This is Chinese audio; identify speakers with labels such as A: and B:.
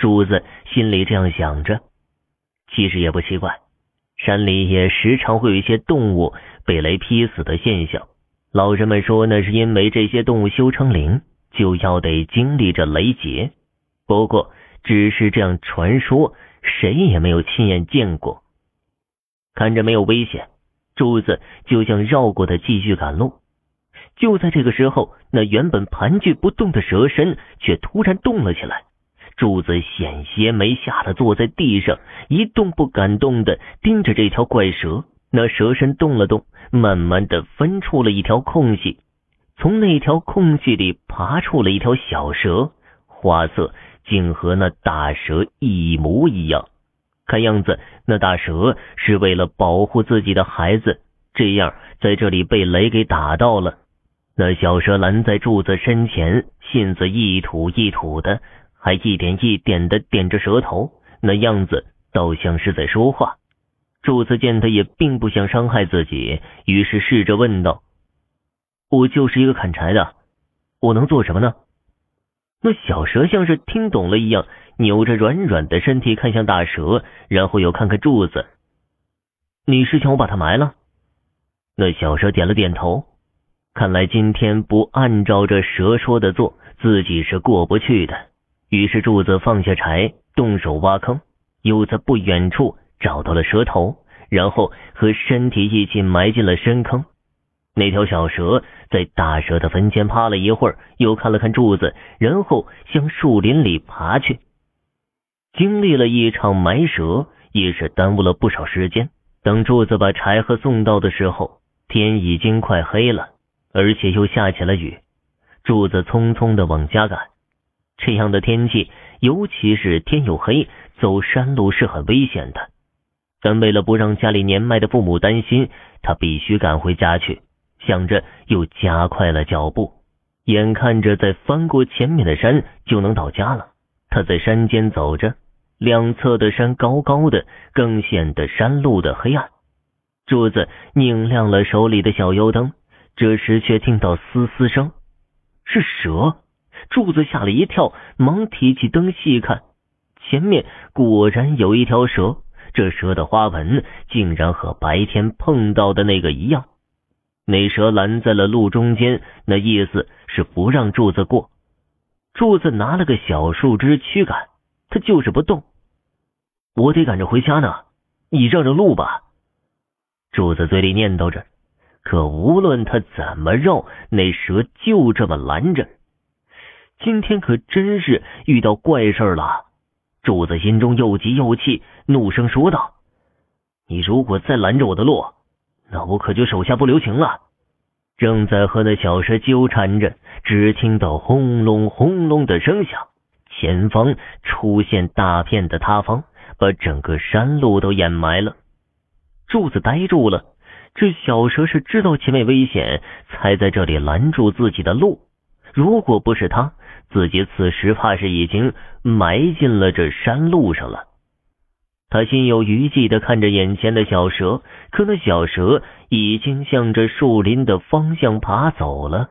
A: 柱子心里这样想着。其实也不奇怪，山里也时常会有一些动物被雷劈死的现象。老人们说，那是因为这些动物修成灵，就要得经历着雷劫。不过，只是这样传说，谁也没有亲眼见过。看着没有危险，柱子就像绕过的继续赶路。就在这个时候，那原本盘踞不动的蛇身却突然动了起来。柱子险些没吓得坐在地上，一动不敢动的盯着这条怪蛇。那蛇身动了动，慢慢的分出了一条空隙，从那条空隙里爬出了一条小蛇，花色竟和那大蛇一模一样。看样子，那大蛇是为了保护自己的孩子，这样在这里被雷给打到了。那小蛇拦在柱子身前，信子一吐一吐的。还一点一点的点着舌头，那样子倒像是在说话。柱子见他也并不想伤害自己，于是试着问道：“我就是一个砍柴的，我能做什么呢？”那小蛇像是听懂了一样，扭着软软的身体看向大蛇，然后又看看柱子：“你是想我把它埋了？”那小蛇点了点头。看来今天不按照这蛇说的做，自己是过不去的。于是柱子放下柴，动手挖坑，又在不远处找到了蛇头，然后和身体一起埋进了深坑。那条小蛇在大蛇的坟前趴了一会儿，又看了看柱子，然后向树林里爬去。经历了一场埋蛇，也是耽误了不少时间。等柱子把柴禾送到的时候，天已经快黑了，而且又下起了雨。柱子匆匆的往家赶。这样的天气，尤其是天又黑，走山路是很危险的。但为了不让家里年迈的父母担心，他必须赶回家去。想着，又加快了脚步。眼看着再翻过前面的山就能到家了，他在山间走着，两侧的山高高的，更显得山路的黑暗。柱子拧亮了手里的小油灯，这时却听到嘶嘶声，是蛇。柱子吓了一跳，忙提起灯细看，前面果然有一条蛇。这蛇的花纹竟然和白天碰到的那个一样。那蛇拦在了路中间，那意思是不让柱子过。柱子拿了个小树枝驱赶，他就是不动。我得赶着回家呢，你让让路吧。柱子嘴里念叨着，可无论他怎么绕，那蛇就这么拦着。今天可真是遇到怪事了！柱子心中又急又气，怒声说道：“你如果再拦着我的路，那我可就手下不留情了。”正在和那小蛇纠缠着，只听到轰隆轰隆的声响，前方出现大片的塌方，把整个山路都掩埋了。柱子呆住了，这小蛇是知道前面危险，才在这里拦住自己的路。如果不是他，自己此时怕是已经埋进了这山路上了。他心有余悸的看着眼前的小蛇，可那小蛇已经向着树林的方向爬走了。